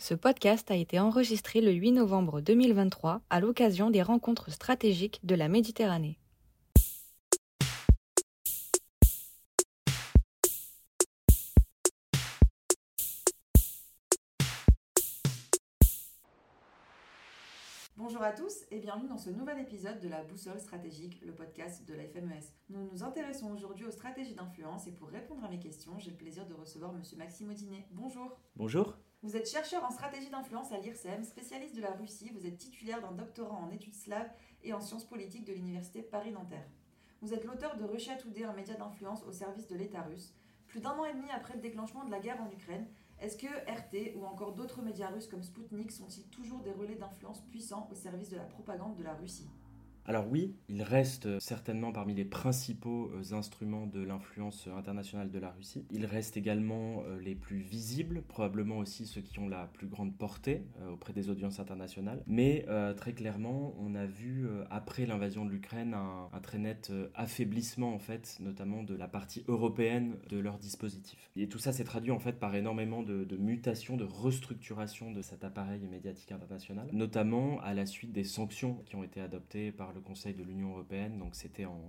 Ce podcast a été enregistré le 8 novembre 2023 à l'occasion des rencontres stratégiques de la Méditerranée. Bonjour à tous et bienvenue dans ce nouvel épisode de la Boussole stratégique, le podcast de la FMES. Nous nous intéressons aujourd'hui aux stratégies d'influence et pour répondre à mes questions, j'ai le plaisir de recevoir Monsieur Maxime Audinet. Bonjour. Bonjour. Vous êtes chercheur en stratégie d'influence à l'IRSEM, spécialiste de la Russie, vous êtes titulaire d'un doctorat en études slaves et en sciences politiques de l'Université Paris-Nanterre. Vous êtes l'auteur de Russia Today, un média d'influence au service de l'État russe. Plus d'un an et demi après le déclenchement de la guerre en Ukraine, est-ce que RT ou encore d'autres médias russes comme Sputnik sont-ils toujours des relais d'influence puissants au service de la propagande de la Russie? Alors oui, il reste certainement parmi les principaux euh, instruments de l'influence internationale de la Russie. Il reste également euh, les plus visibles, probablement aussi ceux qui ont la plus grande portée euh, auprès des audiences internationales. Mais très clairement, on a vu après l'invasion de l'Ukraine un, très net affaiblissement en fait, notamment de la partie européenne de leur dispositif. Et tout ça s'est traduit en fait par énormément de, de mutations, de restructuration de cet appareil médiatique international, notamment à la suite des sanctions qui ont été adoptées par le Conseil de l'Union européenne, donc c'était en,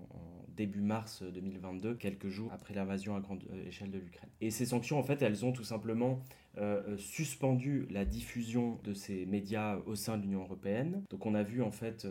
début mars 2022, quelques jours après l'invasion à grande euh, échelle de l'Ukraine. Et ces sanctions, en fait, elles ont tout simplement euh, euh, suspendu la diffusion de ces médias au sein de l'Union européenne. Donc on a vu en fait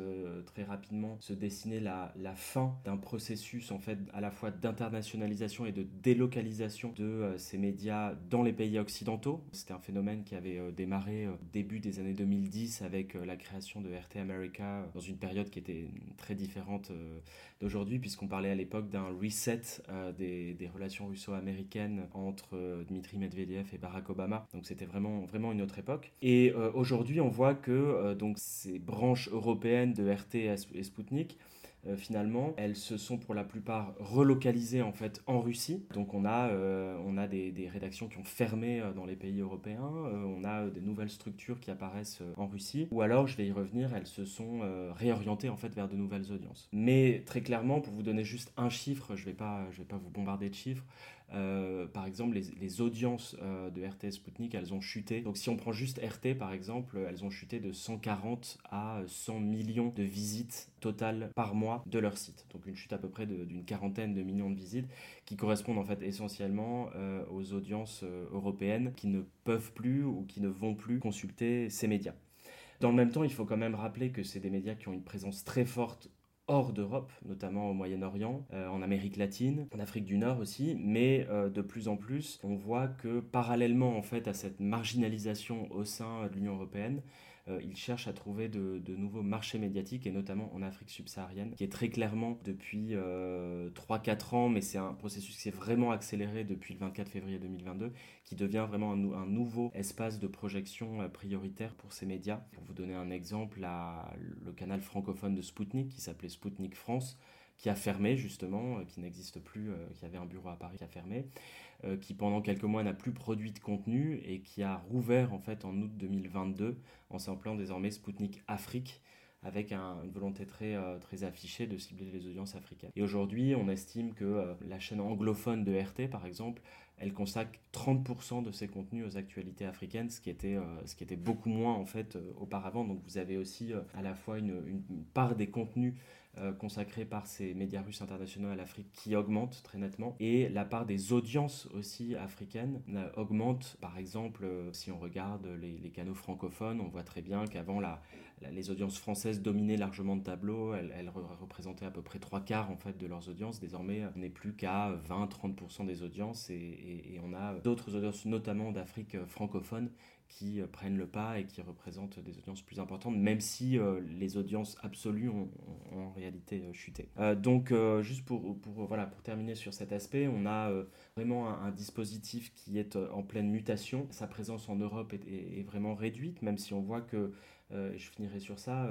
très rapidement se dessiner la, fin d'un processus en fait à la fois d'internationalisation et de délocalisation de ces médias dans les pays occidentaux. C'était un phénomène qui avait démarré début des années 2010 avec la création de RT America dans une période qui était très différente euh, d'aujourd'hui, puisqu'on parlait à l'époque d'un reset euh, des, relations russo-américaines entre euh, Dmitri Medvedev et Barack Obama. Donc c'était vraiment, vraiment une autre époque. Et aujourd'hui, on voit que donc, ces branches européennes de RT et Sputnik euh, finalement, elles se sont pour la plupart relocalisées en fait en Russie. Donc on a, euh, on a des, rédactions qui ont fermé euh, dans les pays européens, on a des nouvelles structures qui apparaissent en Russie, ou alors, je vais y revenir, elles se sont réorientées en fait vers de nouvelles audiences. Mais très clairement, pour vous donner juste un chiffre, je ne vais, vais pas vous bombarder de chiffres, euh, par exemple, les, audiences euh, de RT Sputnik, elles ont chuté. Donc si on prend juste RT, par exemple, elles ont chuté de 140 à 100 millions de visites totales par mois de leur site. Donc une chute à peu près d'une quarantaine de millions de visites qui correspondent en fait essentiellement euh, aux audiences européennes qui ne peuvent plus ou qui ne vont plus consulter ces médias. Dans le même temps, il faut quand même rappeler que c'est des médias qui ont une présence très forte hors d'Europe, notamment au Moyen-Orient, euh, en Amérique latine, en Afrique du Nord aussi, mais euh, de plus en plus, on voit que parallèlement en fait à cette marginalisation au sein de l'Union européenne, il cherche à trouver de, nouveaux marchés médiatiques, et notamment en Afrique subsaharienne, qui est très clairement depuis 3-4 euh, ans, mais c'est un processus qui s'est vraiment accéléré depuis le 24 février 2022, qui devient vraiment un, nouveau espace de projection euh, prioritaire pour ces médias. Pour vous donner un exemple, le canal francophone de Spoutnik, qui s'appelait Spoutnik France, qui a fermé justement, qui n'existe plus, qui avait un bureau à Paris qui a fermé. Euh, qui pendant quelques mois n'a plus produit de contenu et qui a rouvert en fait en août 2022 en samplant désormais Sputnik Afrique avec une volonté très, euh, très affichée de cibler les audiences africaines. Et aujourd'hui, on estime que euh, la chaîne anglophone de RT, par exemple, elle consacre 30% de ses contenus aux actualités africaines, ce qui était, ce qui était beaucoup moins en fait auparavant. Donc vous avez aussi à la fois une part des contenus euh, consacrée par ces médias russes internationaux à l'Afrique qui augmente très nettement. Et la part des audiences aussi africaines euh, augmente. Par exemple, euh, si on regarde les, canaux francophones, on voit très bien qu'avant, la, les audiences françaises dominaient largement le tableau. Elles, représentaient à peu près trois quarts en fait, de leurs audiences. Désormais, on n'est plus qu'à 20-30% des audiences. Et on a d'autres audiences, notamment d'Afrique francophone, qui euh, prennent le pas et qui représentent des audiences plus importantes, même si euh, les audiences absolues ont, en réalité euh, chuté. donc, juste pour, voilà, pour terminer sur cet aspect, on a vraiment un, dispositif qui est en pleine mutation. Sa présence en Europe est vraiment réduite, même si on voit que, je finirai sur ça,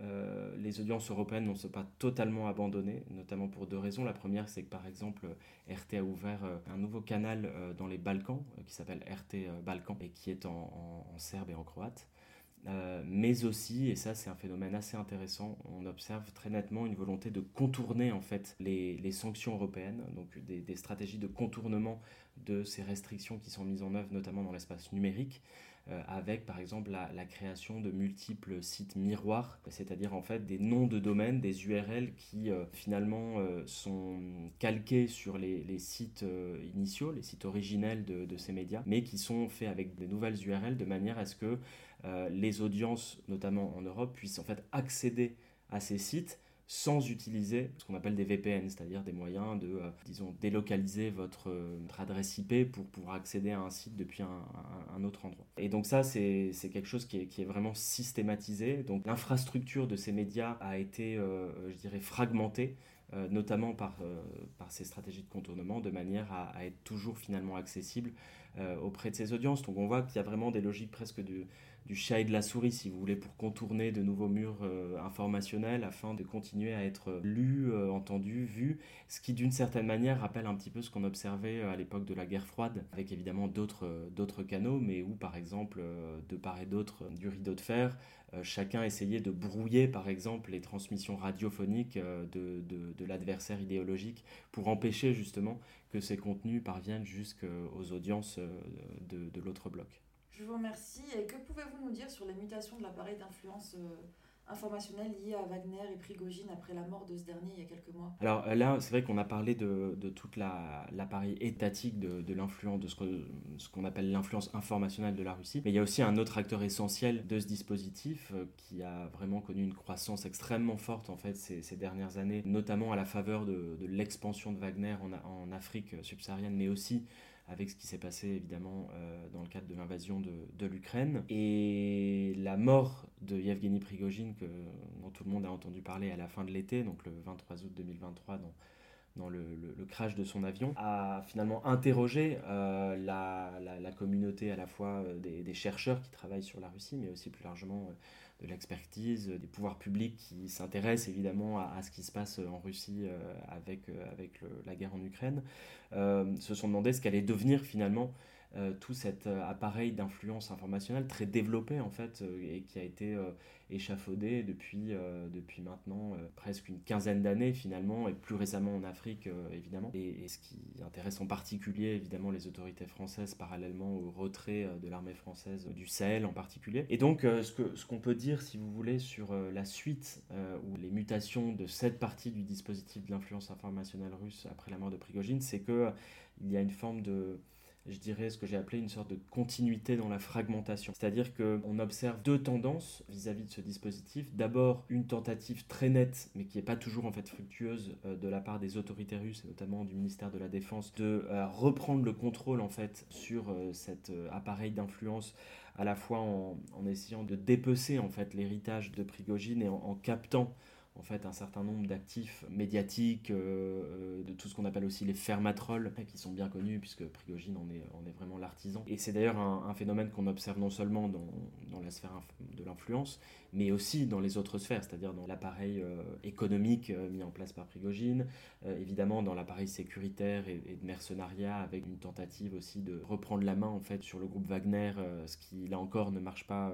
euh, les audiences européennes n'ont pas totalement abandonné, notamment pour deux raisons. La première, c'est que par exemple, RT a ouvert euh, un nouveau canal euh, dans les Balkans qui s'appelle RT Balkans et qui est en, serbe et en croate. mais aussi, et ça c'est un phénomène assez intéressant, on observe très nettement une volonté de contourner en fait les, sanctions européennes, donc des, stratégies de contournement de ces restrictions qui sont mises en œuvre notamment dans l'espace numérique, euh, avec par exemple la, création de multiples sites miroirs, c'est-à-dire en fait des noms de domaines, des URL qui euh, finalement euh, sont calqués sur les, sites initiaux, les sites originels de, de, ces médias, mais qui sont faits avec des nouvelles URL de manière à ce que les audiences, notamment en Europe, puissent en fait accéder à ces sites sans utiliser ce qu'on appelle des VPN, c'est-à-dire des moyens de, euh, disons, délocaliser votre, euh, adresse IP pour pouvoir accéder à un site depuis un, autre endroit. Et donc ça, c'est quelque chose qui est, vraiment systématisé. Donc l'infrastructure de ces médias a été, euh, je dirais, fragmentée. notamment par, par ces stratégies de contournement, de manière à, à être toujours finalement accessible auprès de ces audiences. Donc on voit qu'il y a vraiment des logiques presque de, du chat et de la souris, si vous voulez, pour contourner de nouveaux murs euh, informationnels afin de continuer à être lu, euh, entendu, vu, ce qui d'une certaine manière rappelle un petit peu ce qu'on observait euh, à l'époque de la guerre froide, avec évidemment d'autres canaux, mais où par exemple, de part et d'autre du rideau de fer, chacun essayait de brouiller par exemple les transmissions radiophoniques de, de l'adversaire idéologique pour empêcher justement que ces contenus parviennent jusqu'aux audiences de, de l'autre bloc. Je vous remercie. Et que pouvez-vous nous dire sur les mutations de l'appareil d'influence euh, informationnelle lié à Wagner et Prigogine après la mort de ce dernier il y a quelques mois? Alors euh, là, c'est vrai qu'on a parlé de, de toute l'appareil étatique de, de l'influence, de ce qu'on appelle l'influence informationnelle de la Russie. Mais il y a aussi un autre acteur essentiel de ce dispositif euh, qui a vraiment connu une croissance extrêmement forte en fait ces, ces dernières années, notamment à la faveur de, l'expansion de Wagner en, en Afrique subsaharienne, mais aussi avec ce qui s'est passé évidemment euh, dans le cadre de l'invasion de, l'Ukraine. Et la mort de Yevgeny Prigogine, que, dont tout le monde a entendu parler à la fin de l'été, donc le 23 août 2023, dans, dans le, le, crash de son avion, a finalement interrogé euh, la, la, communauté à la fois euh, des, chercheurs qui travaillent sur la Russie, mais aussi plus largement de l'expertise, des pouvoirs publics qui s'intéressent évidemment à, ce qui se passe en Russie euh, avec, euh, la guerre en Ukraine, euh, se sont demandé ce qu'allait devenir finalement tout cet appareil d'influence informationnelle très développé en fait et qui a été échafaudé depuis, euh, depuis maintenant euh, presque une quinzaine d'années finalement, et plus récemment en Afrique euh, évidemment. Et, ce qui intéresse en particulier évidemment les autorités françaises parallèlement au retrait de l'armée française du Sahel en particulier. Et donc ce qu'on ce qu'on peut dire si vous voulez sur la suite ou les mutations de cette partie du dispositif de l'influence informationnelle russe après la mort de Prigogine, c'est que il y a une forme de je dirais, ce que j'ai appelé une sorte de continuité dans la fragmentation. C'est-à-dire qu'on observe deux tendances vis-à-vis de ce dispositif. D'abord, une tentative très nette, mais qui n'est pas toujours en fait fructueuse euh, de la part des autorités russes, et notamment du ministère de la Défense, de euh, reprendre le contrôle en fait sur euh, cet appareil d'influence à la fois en, essayant de dépecer en fait l'héritage de Prigogine et en captant en fait un certain nombre d'actifs médiatiques, euh, euh, de tout ce qu'on appelle aussi les fermatrolles, qui sont bien connus puisque Prigogine en est, vraiment l'artisan. Et c'est d'ailleurs un, phénomène qu'on observe non seulement dans la sphère de l'influence, mais aussi dans les autres sphères, c'est-à-dire dans l'appareil euh, économique mis en place par Prigogine, évidemment dans l'appareil sécuritaire et, de mercenariat, avec une tentative aussi de reprendre la main en fait sur le groupe Wagner, ce qui là encore ne marche pas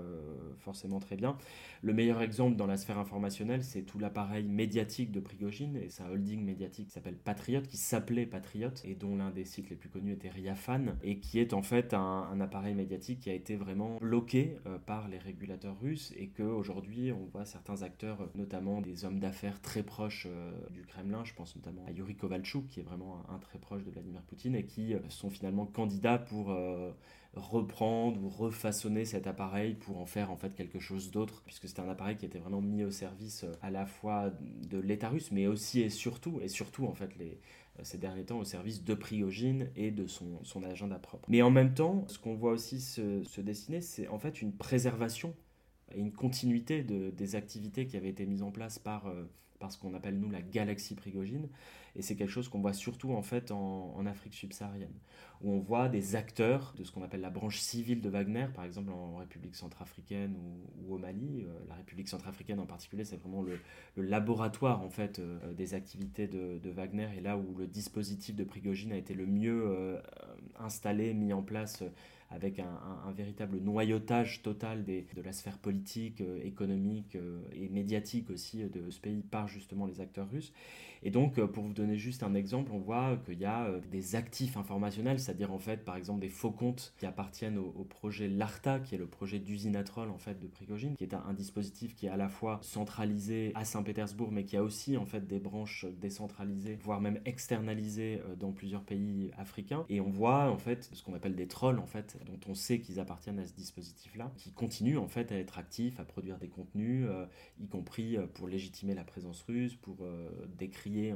forcément très bien. Le meilleur exemple dans la sphère informationnelle, c'est tout la appareil médiatique de Prigogine et sa holding médiatique qui s'appelle Patriot, qui s'appelait Patriot et dont l'un des sites les plus connus était Riafan et qui est en fait un, appareil médiatique qui a été vraiment bloqué euh, par les régulateurs russes et qu'aujourd'hui on voit certains acteurs, notamment des hommes d'affaires très proches euh, du Kremlin, je pense notamment à Yuri Kovalchuk qui est vraiment un, très proche de Vladimir Poutine et qui euh, sont finalement candidats pour reprendre ou refaçonner cet appareil pour en faire en fait quelque chose d'autre, puisque c'était un appareil qui était vraiment mis au service euh, à la fois de l'État russe, mais aussi et surtout, et surtout en fait euh, ces derniers temps au service de Prigogine et de son, agenda propre. Mais en même temps, ce qu'on voit aussi se, dessiner, c'est en fait une préservation une continuité de, des activités qui avaient été mises en place par, euh, par ce qu'on appelle nous la galaxie Prigogine. Et c'est quelque chose qu'on voit surtout en Afrique subsaharienne, où on voit des acteurs de ce qu'on appelle la branche civile de Wagner, par exemple en République centrafricaine ou, au Mali. Euh, la République centrafricaine en particulier, c'est vraiment le, laboratoire euh, des activités de, Wagner et là où le dispositif de Prigogine a été le mieux installé, mis en place avec un, véritable noyautage total de la sphère politique, économique et médiatique aussi de ce pays par justement les acteurs russes. Et donc, euh, pour vous donner juste un exemple, on voit qu'il y a euh, des actifs informationnels, c'est-à-dire en fait, par exemple, des faux comptes qui appartiennent au, projet LARTA, qui est le projet d'usine à troll en fait de Prigogine, qui est un, dispositif qui est à la fois centralisé à Saint-Pétersbourg, mais qui a aussi en fait des branches décentralisées, voire même externalisées euh, dans plusieurs pays africains. Et on voit en fait ce qu'on appelle des trolls en fait, dont on sait qu'ils appartiennent à ce dispositif-là, qui continuent en fait à être actifs, à produire des contenus, y compris pour légitimer la présence russe, pour euh,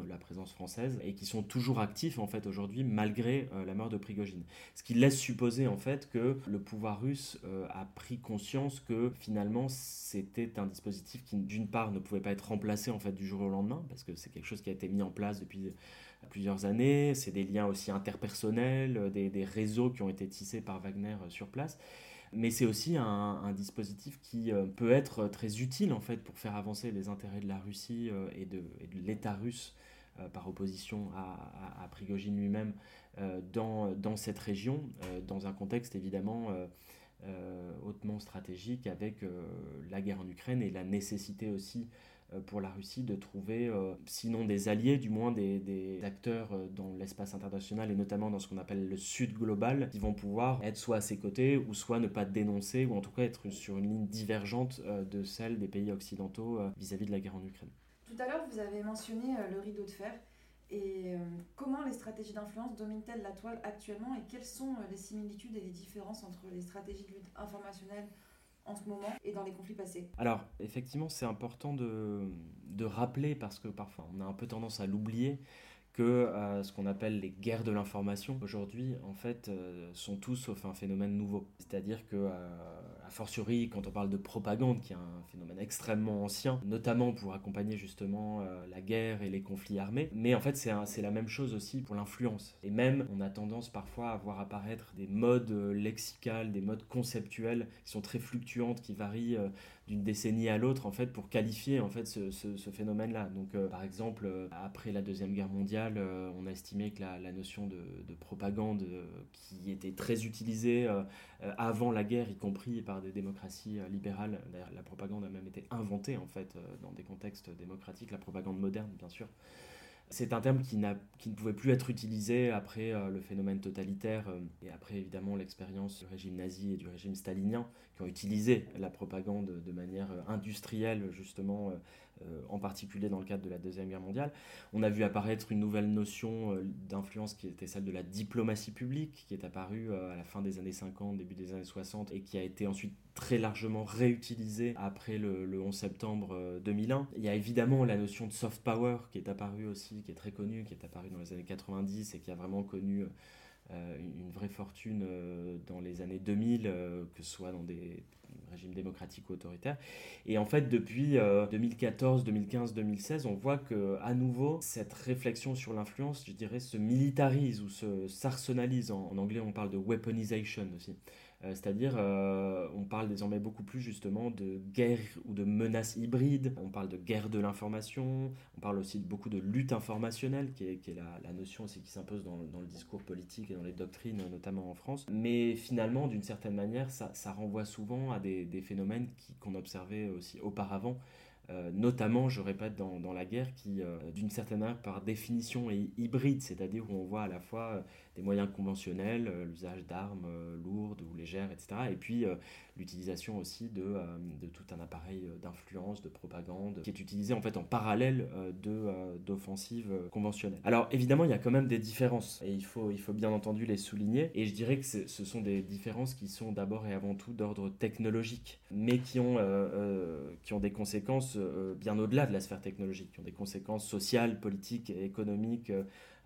la présence française et qui sont toujours actifs en fait aujourd'hui malgré euh, la mort de Prigogine. Ce qui laisse supposer en fait que le pouvoir russe euh, a pris conscience que finalement c'était un dispositif qui d'une part ne pouvait pas être remplacé en fait du jour au lendemain parce que c'est quelque chose qui a été mis en place depuis plusieurs années, c'est des liens aussi interpersonnels, des, des, réseaux qui ont été tissés par Wagner sur place. Mais c'est aussi un, dispositif qui euh, peut être très utile en fait pour faire avancer les intérêts de la Russie euh, et de, l'État russe euh, par opposition à, à, Prigogine lui-même dans, cette région, dans un contexte évidemment hautement stratégique avec la guerre en Ukraine et la nécessité aussi euh, pour la Russie de trouver, euh, sinon des alliés, du moins des, acteurs euh, dans l'espace international et notamment dans ce qu'on appelle le Sud global, qui vont pouvoir être soit à ses côtés ou soit ne pas dénoncer ou en tout cas être sur une ligne divergente de celle des pays occidentaux vis-à-vis de la guerre en Ukraine. Tout à l'heure, vous avez mentionné le rideau de fer. Et comment les stratégies d'influence dominent-elles la toile actuellement et quelles sont les similitudes et les différences entre les stratégies de lutte informationnelle en ce moment et dans les conflits passés. Alors, effectivement, c'est important de, rappeler, parce que parfois on a un peu tendance à l'oublier, que euh, ce qu'on appelle les guerres de l'information aujourd'hui, en fait, euh, sont tous sauf un phénomène nouveau. C'est-à-dire que, euh, a fortiori, quand on parle de propagande, qui est un phénomène extrêmement ancien, notamment pour accompagner justement la guerre et les conflits armés, mais en fait, c'est la même chose aussi pour l'influence. Et même, on a tendance parfois à voir apparaître des modes lexicales, des modes conceptuels qui sont très fluctuantes, qui varient d'une décennie à l'autre en fait pour qualifier en fait ce, ce, phénomène-là. Donc euh, par exemple euh, après la deuxième guerre mondiale, euh, on a estimé que la, notion de, de propagande qui était très utilisée avant la guerre, y compris par des démocraties libérales, d'ailleurs la propagande a même été inventée en fait dans des contextes démocratiques, la propagande moderne bien sûr. C'est un terme qui, ne pouvait plus être utilisé après euh, le phénomène totalitaire euh, et après évidemment l'expérience du régime nazi et du régime stalinien qui ont utilisé la propagande de manière euh, industrielle justement en particulier dans le cadre de la Deuxième Guerre mondiale. On a vu apparaître une nouvelle notion d'influence qui était celle de la diplomatie publique, qui est apparue à la fin des années 50, début des années 60, et qui a été ensuite très largement réutilisé après le, 11 septembre 2001. Euh, Il y a évidemment la notion de soft power qui est apparue aussi, qui est très connue, qui est apparue dans les années 90 et qui a vraiment connu euh, une vraie fortune euh, dans les années 2000, que ce soit dans des régimes démocratiques ou autoritaires. Et en fait, depuis 2014, 2015, 2016, on voit que à nouveau, cette réflexion sur l'influence, je dirais, se militarise ou se s'arsenalise. en, anglais, on parle de weaponization aussi. Euh, c'est-à-dire, euh, on parle désormais beaucoup plus justement de guerre ou de menaces hybrides, on parle de guerre de l'information, on parle aussi beaucoup de lutte informationnelle, qui est, la, notion aussi qui s'impose dans, le discours politique et dans les doctrines, notamment en France. Mais finalement, d'une certaine manière, ça, renvoie souvent à des, phénomènes qu'on observait aussi auparavant. Euh, notamment, je répète, dans, la guerre qui, d'une certaine manière, par définition, est hybride, c'est-à-dire où on voit à la fois des moyens conventionnels, euh, l'usage d'armes euh, lourdes ou légères, etc. Euh, l'utilisation aussi de, de, tout un appareil d'influence, de propagande, qui est utilisé en fait en parallèle de, d'offensives conventionnelles. Alors évidemment, il y a quand même des différences, et il faut, il faut bien entendu les souligner, et je dirais que ce sont des différences qui sont d'abord et avant tout d'ordre technologique, mais qui ont, qui ont des conséquences bien au-delà de la sphère technologique, qui ont des conséquences sociales, politiques, économiques,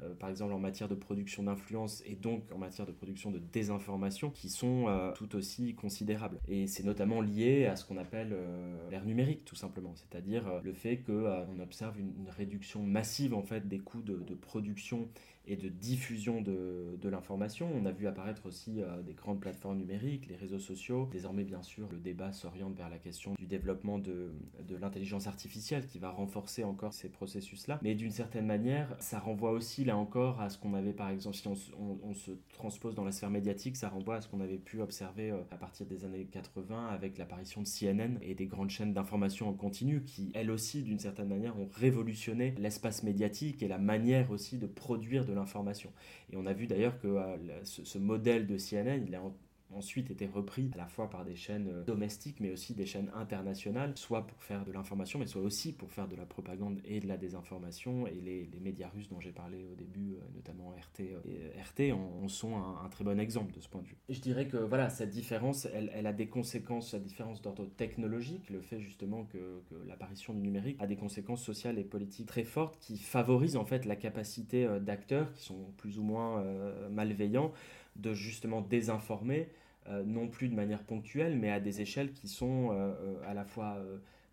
euh, par exemple en matière de production d'influence et donc en matière de production de désinformation, qui sont euh, tout aussi considérables. Et c'est notamment lié à ce qu'on appelle euh, l'ère numérique, tout simplement, c'est-à-dire le fait qu'on observe une, réduction massive en fait des coûts de, production et de diffusion de, de l'information. On a vu apparaître aussi des grandes plateformes numériques, les réseaux sociaux. Désormais, bien sûr, le débat s'oriente vers la question du développement de, de l'intelligence artificielle qui va renforcer encore ces processus-là. Mais d'une certaine manière, ça renvoie aussi, là encore, à ce qu'on avait, par exemple, si on, se transpose dans la sphère médiatique, ça renvoie à ce qu'on avait pu observer à partir des années 80 avec l'apparition de CNN et des grandes chaînes d'information en continu qui, elles aussi, d'une certaine manière, ont révolutionné l'espace médiatique et la manière aussi de produire de l'information. Et on a vu d'ailleurs que euh, ce, modèle de CNN, il est en ensuite été repris à la fois par des chaînes euh, domestiques mais aussi des chaînes internationales, soit pour faire de l'information mais soit aussi pour faire de la propagande et de la désinformation. Et les, médias russes dont j'ai parlé au début, euh, notamment RT, et RT en, sont un, très bon exemple de ce point de vue. je dirais que voilà, cette différence, elle, a des conséquences, la différence d'ordre technologique, le fait justement que, que l'apparition du numérique a des conséquences sociales et politiques très fortes qui favorisent en fait la capacité euh, d'acteurs qui sont plus ou moins malveillants de justement désinformer, euh, non plus de manière ponctuelle, mais à des échelles qui sont euh, euh, à la fois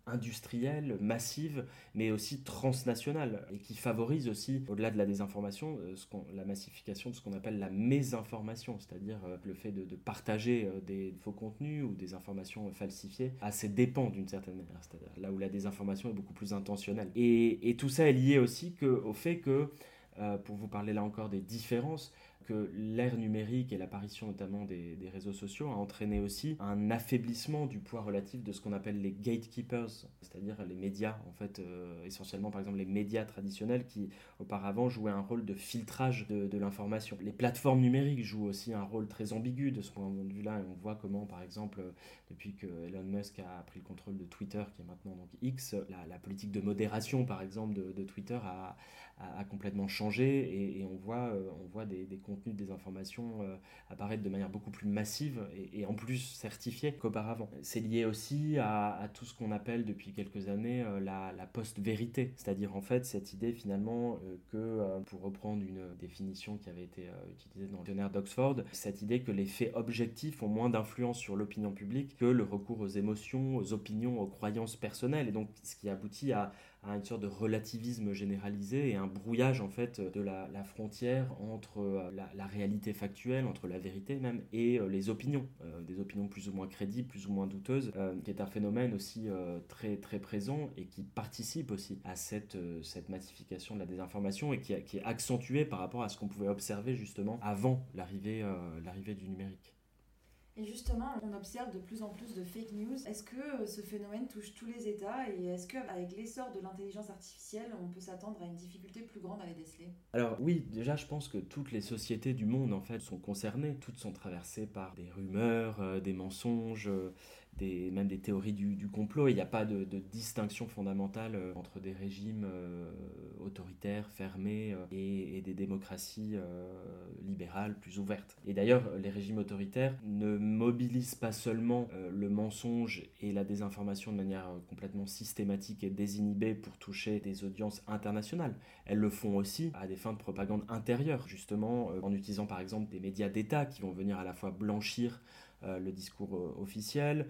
industrielles, massives, mais aussi transnationales, et qui favorisent aussi, au-delà de la désinformation, la massification de ce qu'on appelle la mésinformation, c'est-à-dire le fait de, partager des faux contenus ou des informations falsifiées à ses dépens d'une certaine manière, c'est-à-dire là où la désinformation est beaucoup plus intentionnelle. Et, tout ça est lié aussi au fait que, pour vous parler là encore des différences, que l'ère numérique et l'apparition notamment des, réseaux sociaux a entraîné aussi un affaiblissement du poids relatif de ce qu'on appelle les gatekeepers, c'est-à-dire les médias, en fait, euh, essentiellement par exemple les médias traditionnels qui auparavant jouaient un rôle de filtrage de, l'information. Les plateformes numériques jouent aussi un rôle très ambigu de ce point de vue-là, et on voit comment, par exemple, depuis que Elon Musk a pris le contrôle de Twitter, qui est maintenant donc X, la, politique de modération, par exemple, de, Twitter a, complètement changé, et, on voit, euh, on voit des, des des informations euh, apparaître de manière beaucoup plus massive et, en plus certifiée qu'auparavant. C'est lié aussi à, tout ce qu'on appelle depuis quelques années euh, la, post-vérité, c'est-à-dire en fait cette idée finalement euh, que, pour reprendre une définition qui avait été utilisée dans le dictionnaire d'Oxford, cette idée que les faits objectifs ont moins d'influence sur l'opinion publique que le recours aux émotions, aux opinions, aux croyances personnelles, et donc ce qui aboutit à, à une sorte de relativisme généralisé et un brouillage en fait de la, frontière entre euh, la, réalité factuelle, entre la vérité même et euh, les opinions, euh, des opinions plus ou moins crédibles, plus ou moins douteuses, qui est un phénomène aussi très très présent et qui participe aussi à cette, cette massification de la désinformation et qui, est accentué par rapport à ce qu'on pouvait observer justement avant l'arrivée l'arrivée du numérique. Et justement, on observe de plus en plus de fake news. Est-ce que euh, ce phénomène touche tous les États et est-ce qu'avec l'essor de l'intelligence artificielle, on peut s'attendre à une difficulté plus grande à les déceler? Alors oui, déjà je pense que toutes les sociétés du monde en fait sont concernées. Toutes sont traversées par des rumeurs, euh, des mensonges, euh, même des théories du, complot. Il n'y a pas de, distinction fondamentale euh, entre des régimes euh, autoritaires, fermés, euh, et, des démocraties libérales plus ouvertes. Et d'ailleurs, les régimes autoritaires ne mobilisent pas seulement le mensonge et la désinformation de manière complètement systématique et désinhibée pour toucher des audiences internationales. Elles le font aussi à des fins de propagande intérieure, justement en utilisant par exemple des médias d'État qui vont venir à la fois blanchir le discours officiel,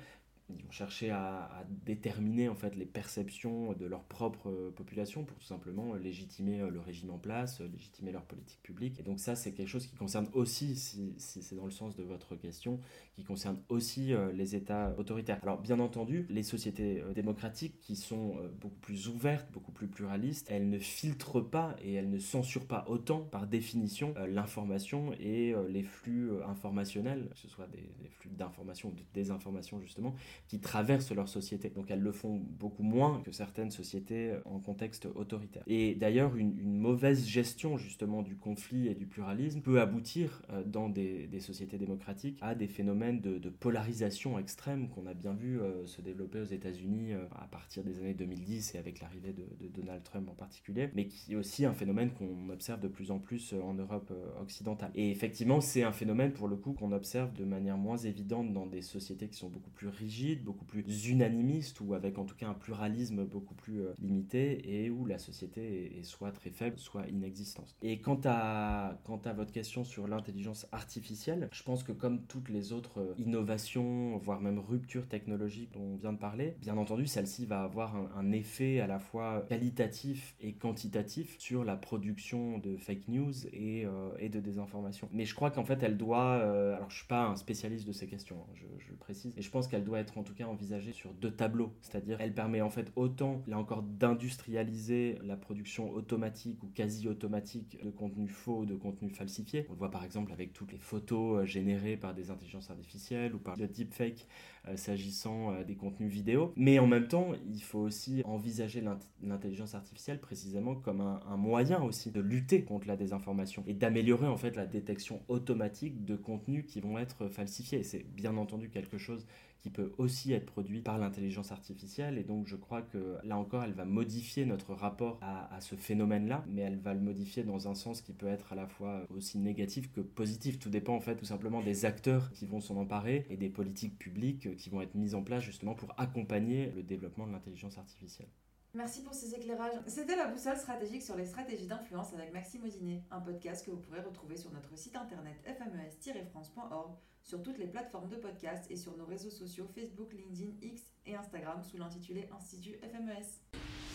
ils vont chercher à, déterminer en fait les perceptions de leur propre euh, population pour tout simplement légitimer euh, le régime en place, euh, légitimer leur politique publique. Et donc ça, c'est quelque chose qui concerne aussi, si, c'est dans le sens de votre question, qui concerne aussi les États autoritaires. Alors bien entendu, les sociétés démocratiques qui sont beaucoup plus ouvertes, beaucoup plus pluralistes, elles ne filtrent pas et elles ne censurent pas autant par définition l'information et les flux informationnels, que ce soit des flux d'information ou de désinformation justement, qui traversent leur société. Donc elles le font beaucoup moins que certaines sociétés en contexte autoritaire. Et d'ailleurs, une, mauvaise gestion justement du conflit et du pluralisme peut aboutir euh, dans des, sociétés démocratiques à des phénomènes de, polarisation extrême qu'on a bien vu euh, se développer aux États-Unis euh, à partir des années 2010 et avec l'arrivée de, Donald Trump en particulier, mais qui est aussi un phénomène qu'on observe de plus en plus en Europe occidentale. Et effectivement, c'est un phénomène pour le coup qu'on observe de manière moins évidente dans des sociétés qui sont beaucoup plus rigides beaucoup plus unanimiste, ou avec en tout cas un pluralisme beaucoup plus euh, limité, et où la société est, soit très faible, soit inexistante. Et quant à, quant à votre question sur l'intelligence artificielle, je pense que comme toutes les autres euh, innovations, voire même ruptures technologiques dont on vient de parler, bien entendu, celle-ci va avoir un, effet à la fois qualitatif et quantitatif sur la production de fake news et, euh, de désinformation. Mais je crois qu'en fait, elle doit, alors je suis pas un spécialiste de ces questions, hein, je, je, précise, et je pense qu'elle doit être en tout cas envisagée sur deux tableaux, c'est-à-dire elle permet en fait autant, là encore, d'industrialiser la production automatique ou quasi automatique de contenu faux, de contenu falsifié. On le voit par exemple avec toutes les photos euh, générées par des intelligences artificielles ou par le deepfake euh, s'agissant euh, des contenus vidéo. Mais en même temps, il faut aussi envisager l'intelligence artificielle précisément comme un, moyen aussi de lutter contre la désinformation et d'améliorer en fait la détection automatique de contenus qui vont être falsifiés. C'est bien entendu quelque chose qui peut aussi être produit par l'intelligence artificielle. Et donc je crois que là encore, elle va modifier notre rapport à, ce phénomène-là, mais elle va le modifier dans un sens qui peut être à la fois aussi négatif que positif. Tout dépend en fait tout simplement des acteurs qui vont s'en emparer et des politiques publiques qui vont être mises en place justement pour accompagner le développement de l'intelligence artificielle. Merci pour ces éclairages. C'était la boussole stratégique sur les stratégies d'influence avec Maxime Odinet, un podcast que vous pourrez retrouver sur notre site internet fmes-france.org sur toutes les plateformes de podcast et sur nos réseaux sociaux Facebook, LinkedIn, X et Instagram sous l'intitulé Institut FMES.